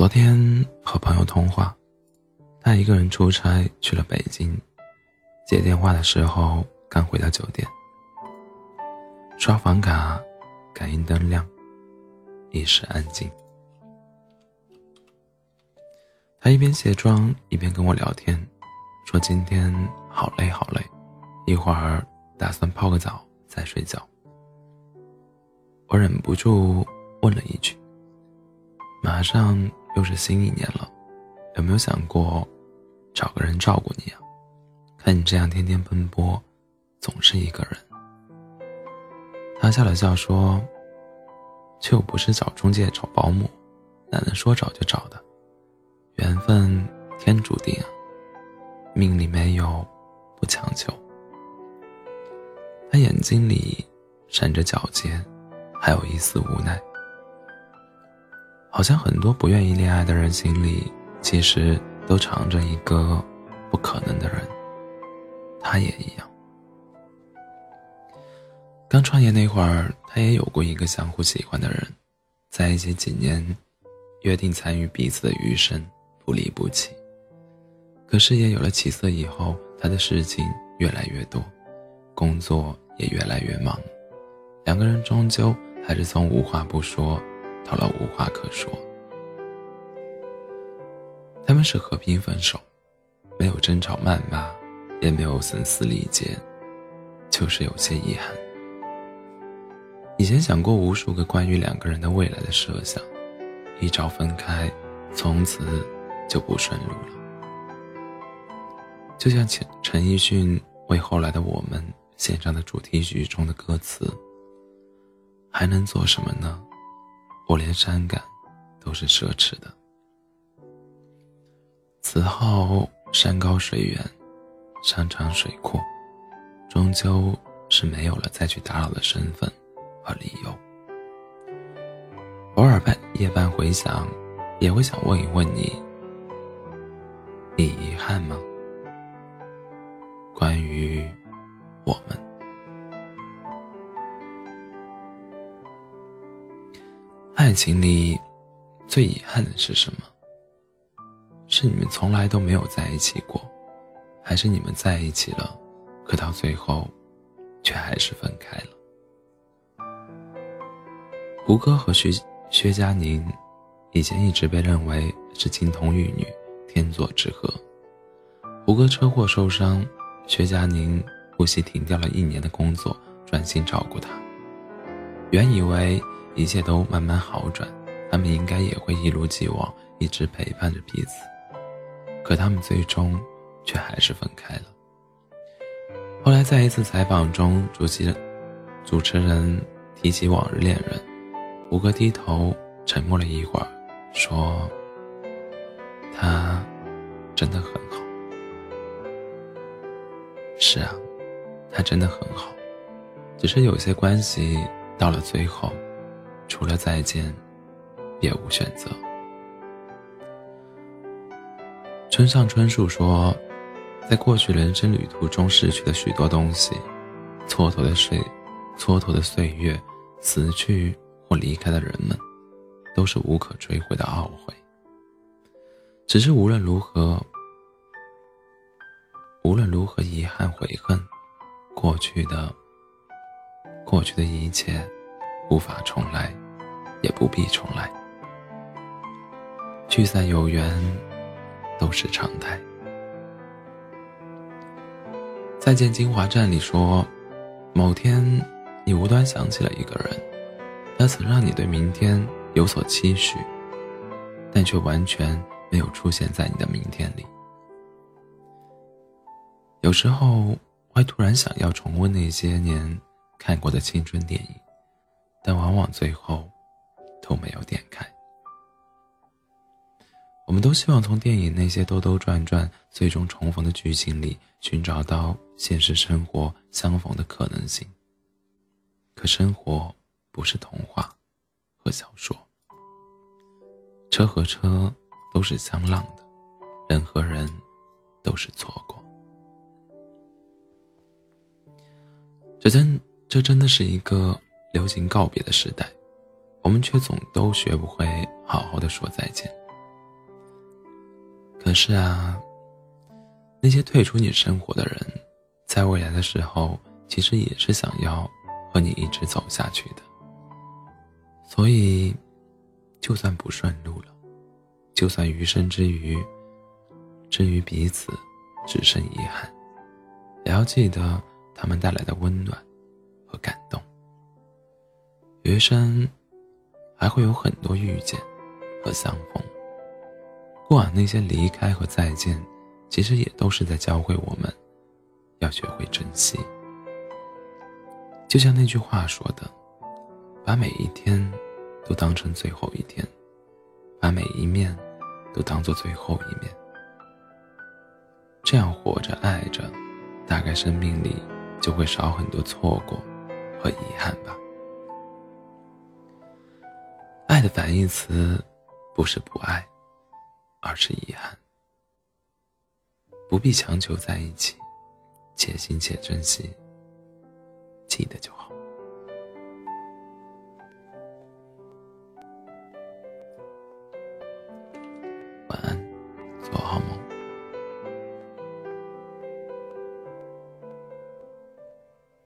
昨天和朋友通话，他一个人出差去了北京。接电话的时候刚回到酒店，刷房卡，感应灯亮，一时安静。他一边卸妆一边跟我聊天，说今天好累好累，一会儿打算泡个澡再睡觉。我忍不住问了一句：“马上又是新一年了，有没有想过找个人照顾你啊？看你这样天天奔波，总是一个人。”他笑了笑说：“这又不是找中介找保姆，哪能说找就找的？缘分天注定，命里没有，不强求。”他眼睛里闪着皎洁。还有一丝无奈，好像很多不愿意恋爱的人心里，其实都藏着一个不可能的人。他也一样。刚创业那会儿，他也有过一个相互喜欢的人，在一起几年，约定参与彼此的余生，不离不弃。可事业有了起色以后，他的事情越来越多，工作也越来越忙，两个人终究。还是从无话不说，到了无话可说。他们是和平分手，没有争吵谩骂，也没有声嘶力竭，就是有些遗憾。以前想过无数个关于两个人的未来的设想，一朝分开，从此就不顺路了。就像陈陈奕迅为后来的我们献上的主题曲中的歌词。还能做什么呢？我连伤感都是奢侈的。此后山高水远，山长水阔，终究是没有了再去打扰的身份和理由。偶尔半夜半回想，也会想问一问你：你遗憾吗？关于我们。爱情里，最遗憾的是什么？是你们从来都没有在一起过，还是你们在一起了，可到最后，却还是分开了？胡歌和薛薛佳凝，以前一直被认为是金童玉女，天作之合。胡歌车祸受伤，薛佳凝不惜停掉了一年的工作，专心照顾他。原以为。一切都慢慢好转，他们应该也会一如既往一直陪伴着彼此。可他们最终却还是分开了。后来在一次采访中，主席主持人提起往日恋人，胡歌低头沉默了一会儿，说：“他真的很好。”是啊，他真的很好，只是有些关系到了最后。除了再见，别无选择。村上春树说，在过去人生旅途中失去的许多东西，蹉跎的岁，蹉跎的岁月，死去或离开的人们，都是无可追回的懊悔。只是无论如何，无论如何遗憾悔恨，过去的，过去的一切。无法重来，也不必重来。聚散有缘，都是常态。再见金华站里说，某天你无端想起了一个人，他曾让你对明天有所期许，但却完全没有出现在你的明天里。有时候会突然想要重温那些年看过的青春电影。但往往最后都没有点开。我们都希望从电影那些兜兜转转、最终重逢的剧情里寻找到现实生活相逢的可能性。可生活不是童话和小说，车和车都是相浪的，人和人都是错过。这真，这真的是一个。流行告别的时代，我们却总都学不会好好的说再见。可是啊，那些退出你生活的人，在未来的时候，其实也是想要和你一直走下去的。所以，就算不顺路了，就算余生之余，至于彼此只剩遗憾，也要记得他们带来的温暖和感动。余生还会有很多遇见和相逢，过往那些离开和再见，其实也都是在教会我们，要学会珍惜。就像那句话说的：“把每一天都当成最后一天，把每一面都当做最后一面。”这样活着爱着，大概生命里就会少很多错过和遗憾吧。爱的反义词，不是不爱，而是遗憾。不必强求在一起，且行且珍惜，记得就好。